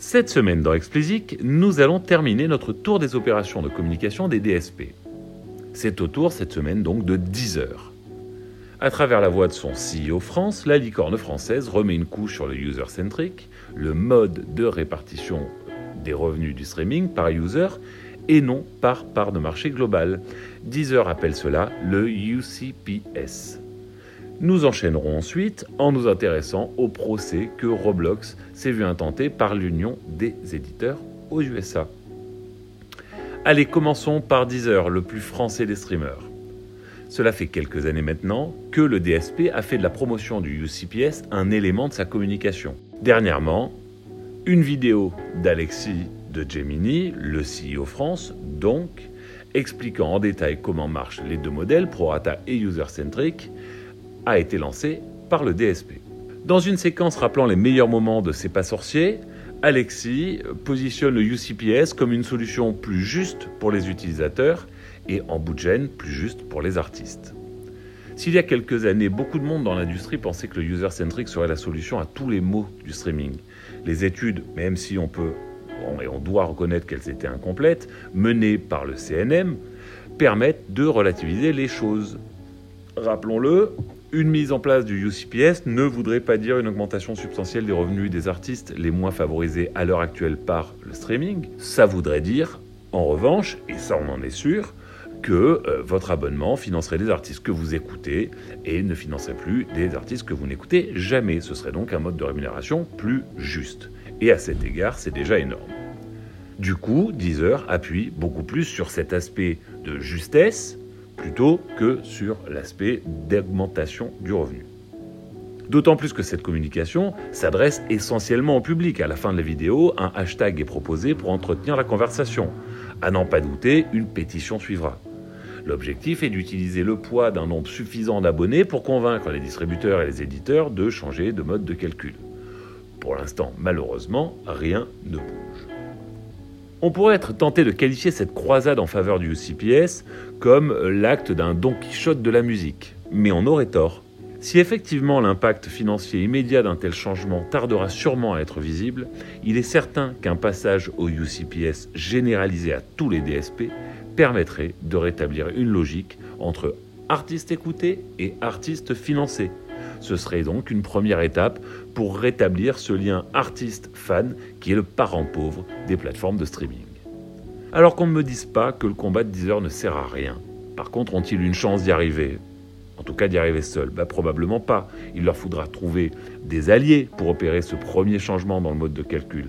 Cette semaine dans Explicit, nous allons terminer notre tour des opérations de communication des DSP. C'est au tour cette semaine donc de 10 heures. À travers la voix de son CEO France, la licorne française remet une couche sur le user-centric, le mode de répartition des revenus du streaming par user et non par part de marché global. Deezer appelle cela le UCPS. Nous enchaînerons ensuite en nous intéressant au procès que Roblox s'est vu intenter par l'Union des éditeurs aux USA. Allez, commençons par Deezer, le plus français des streamers. Cela fait quelques années maintenant que le DSP a fait de la promotion du UCPS un élément de sa communication. Dernièrement, une vidéo d'Alexis de Gemini, le CEO France, donc, expliquant en détail comment marchent les deux modèles, ProRata et User-Centric, a été lancée par le DSP. Dans une séquence rappelant les meilleurs moments de ces pas sorciers, Alexis positionne le UCPS comme une solution plus juste pour les utilisateurs et en bout de gêne plus juste pour les artistes. S'il y a quelques années, beaucoup de monde dans l'industrie pensait que le user-centric serait la solution à tous les maux du streaming. Les études, même si on peut et on doit reconnaître qu'elles étaient incomplètes, menées par le CNM, permettent de relativiser les choses. Rappelons-le, une mise en place du UCPS ne voudrait pas dire une augmentation substantielle des revenus des artistes les moins favorisés à l'heure actuelle par le streaming. Ça voudrait dire, en revanche, et ça on en est sûr, que euh, votre abonnement financerait des artistes que vous écoutez et ne financerait plus des artistes que vous n'écoutez jamais. Ce serait donc un mode de rémunération plus juste. Et à cet égard, c'est déjà énorme. Du coup, Deezer appuie beaucoup plus sur cet aspect de justesse plutôt que sur l'aspect d'augmentation du revenu. D'autant plus que cette communication s'adresse essentiellement au public. À la fin de la vidéo, un hashtag est proposé pour entretenir la conversation. À n'en pas douter, une pétition suivra. L'objectif est d'utiliser le poids d'un nombre suffisant d'abonnés pour convaincre les distributeurs et les éditeurs de changer de mode de calcul. Pour l'instant, malheureusement, rien ne bouge. On pourrait être tenté de qualifier cette croisade en faveur du UCPS comme l'acte d'un Don Quichotte de la musique, mais on aurait tort. Si effectivement l'impact financier immédiat d'un tel changement tardera sûrement à être visible, il est certain qu'un passage au UCPS généralisé à tous les DSP permettrait de rétablir une logique entre artistes écoutés et artistes financés. Ce serait donc une première étape pour rétablir ce lien artiste-fan qui est le parent pauvre des plateformes de streaming. Alors qu'on ne me dise pas que le combat de Deezer ne sert à rien. Par contre, ont-ils une chance d'y arriver? En tout cas, d'y arriver seul bah, Probablement pas. Il leur faudra trouver des alliés pour opérer ce premier changement dans le mode de calcul.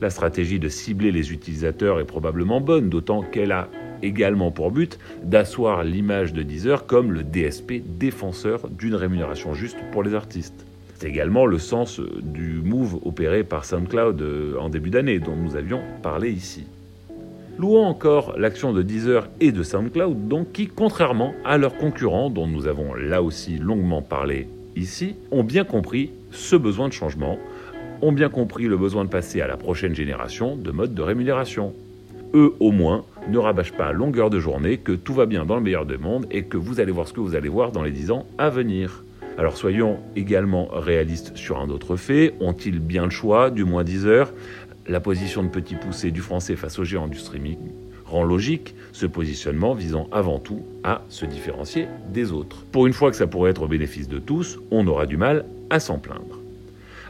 La stratégie de cibler les utilisateurs est probablement bonne, d'autant qu'elle a également pour but d'asseoir l'image de Deezer comme le DSP défenseur d'une rémunération juste pour les artistes. C'est également le sens du move opéré par SoundCloud euh, en début d'année dont nous avions parlé ici. Louons encore l'action de Deezer et de SoundCloud, qui, contrairement à leurs concurrents, dont nous avons là aussi longuement parlé ici, ont bien compris ce besoin de changement, ont bien compris le besoin de passer à la prochaine génération de mode de rémunération. Eux, au moins, ne rabâchent pas à longueur de journée que tout va bien dans le meilleur des mondes et que vous allez voir ce que vous allez voir dans les 10 ans à venir. Alors soyons également réalistes sur un autre fait. Ont-ils bien le choix, du moins 10 heures? La position de petit poussé du français face au géant du streaming rend logique ce positionnement visant avant tout à se différencier des autres. Pour une fois que ça pourrait être au bénéfice de tous, on aura du mal à s'en plaindre.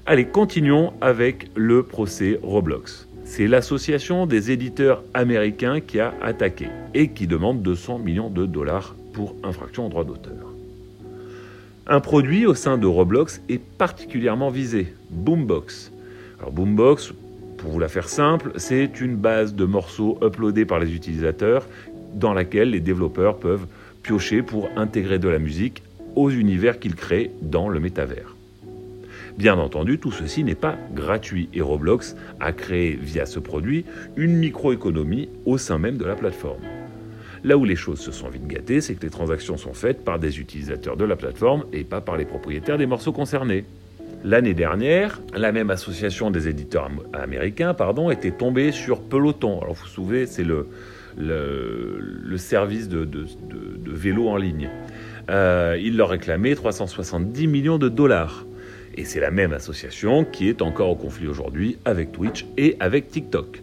Allez, continuons avec le procès Roblox. C'est l'association des éditeurs américains qui a attaqué et qui demande 200 millions de dollars pour infraction au droit d'auteur. Un produit au sein de Roblox est particulièrement visé, Boombox. Alors Boombox, pour vous la faire simple, c'est une base de morceaux uploadés par les utilisateurs dans laquelle les développeurs peuvent piocher pour intégrer de la musique aux univers qu'ils créent dans le métavers. Bien entendu, tout ceci n'est pas gratuit et Roblox a créé via ce produit une microéconomie au sein même de la plateforme. Là où les choses se sont vite gâtées, c'est que les transactions sont faites par des utilisateurs de la plateforme et pas par les propriétaires des morceaux concernés. L'année dernière, la même association des éditeurs américains pardon, était tombée sur Peloton. Alors vous vous souvenez, c'est le, service de, de, vélo en ligne. Euh, il leur réclamait 370 millions de dollars Et c'est la même association qui est encore au conflit aujourd'hui avec Twitch et avec TikTok.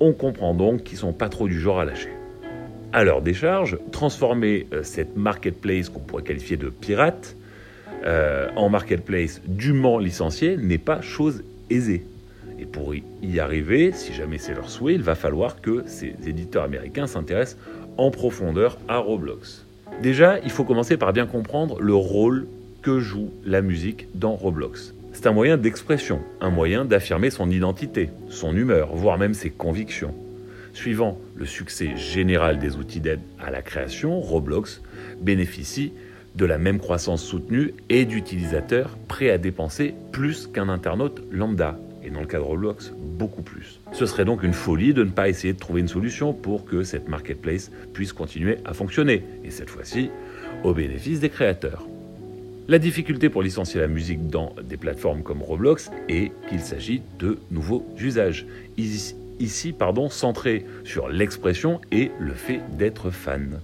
On comprend donc qu'ils sont pas trop du genre à lâcher. À leur décharge, transformer euh, cette marketplace qu'on pourrait qualifier de pirate euh, en marketplace dûment licenciée n'est pas chose aisée. Et pour y arriver, si jamais c'est leur souhait, il va falloir que ces éditeurs américains s'intéressent en profondeur à Roblox. Déjà, il faut commencer par bien comprendre le rôle que joue la musique dans Roblox. C'est un moyen d'expression, un moyen d'affirmer son identité, son humeur, voire même ses convictions. Suivant le succès général des outils d'aide à la création, Roblox bénéficie de la même croissance soutenue et d'utilisateurs prêts à dépenser plus qu'un internaute lambda, et dans le cas de Roblox, beaucoup plus. Ce serait donc une folie de ne pas essayer de trouver une solution pour que cette marketplace puisse continuer à fonctionner, et cette fois-ci au bénéfice des créateurs. La difficulté pour licencier la musique dans des plateformes comme Roblox est qu'il s'agit de nouveaux usages. Ici, pardon, centrés sur l'expression et le fait d'être fan.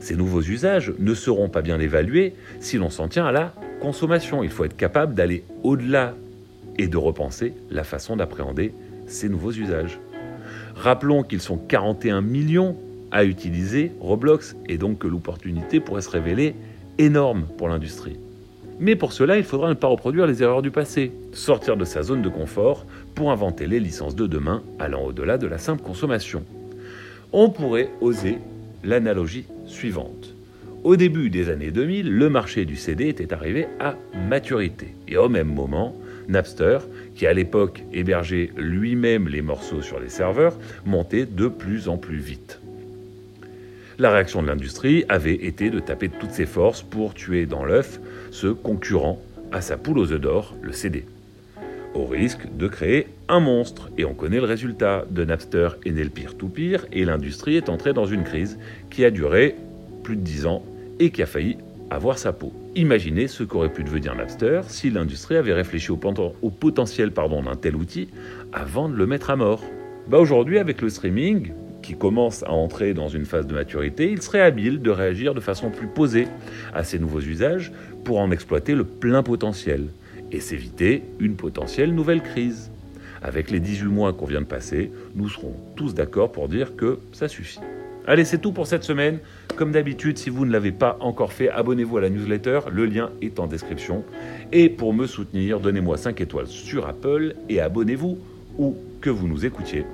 Ces nouveaux usages ne seront pas bien évalués si l'on s'en tient à la consommation. Il faut être capable d'aller au-delà et de repenser la façon d'appréhender ces nouveaux usages. Rappelons qu'ils sont 41 millions à utiliser Roblox et donc que l'opportunité pourrait se révéler énorme pour l'industrie. Mais pour cela, il faudra ne pas reproduire les erreurs du passé, sortir de sa zone de confort pour inventer les licences de demain allant au-delà de la simple consommation. On pourrait oser l'analogie suivante. Au début des années 2000, le marché du CD était arrivé à maturité. Et au même moment, Napster, qui à l'époque hébergeait lui-même les morceaux sur les serveurs, montait de plus en plus vite. La réaction de l'industrie avait été de taper toutes ses forces pour tuer dans l'œuf ce concurrent à sa poule aux œufs d'or, le CD. Au risque de créer un monstre. Et on connaît le résultat. De Napster est né le pire tout pire et l'industrie est entrée dans une crise qui a duré plus de 10 ans et qui a failli avoir sa peau. Imaginez ce qu'aurait pu devenir Napster si l'industrie avait réfléchi au, potentiel d'un tel outil avant de le mettre à mort. Bah aujourd'hui, avec le streaming, qui commence à entrer dans une phase de maturité, il serait habile de réagir de façon plus posée à ces nouveaux usages pour en exploiter le plein potentiel et s'éviter une potentielle nouvelle crise. Avec les 18 mois qu'on vient de passer, nous serons tous d'accord pour dire que ça suffit. Allez, c'est tout pour cette semaine. Comme d'habitude, si vous ne l'avez pas encore fait, abonnez-vous à la newsletter, le lien est en description. Et pour me soutenir, donnez-moi 5 étoiles sur Apple et abonnez-vous où que vous nous écoutiez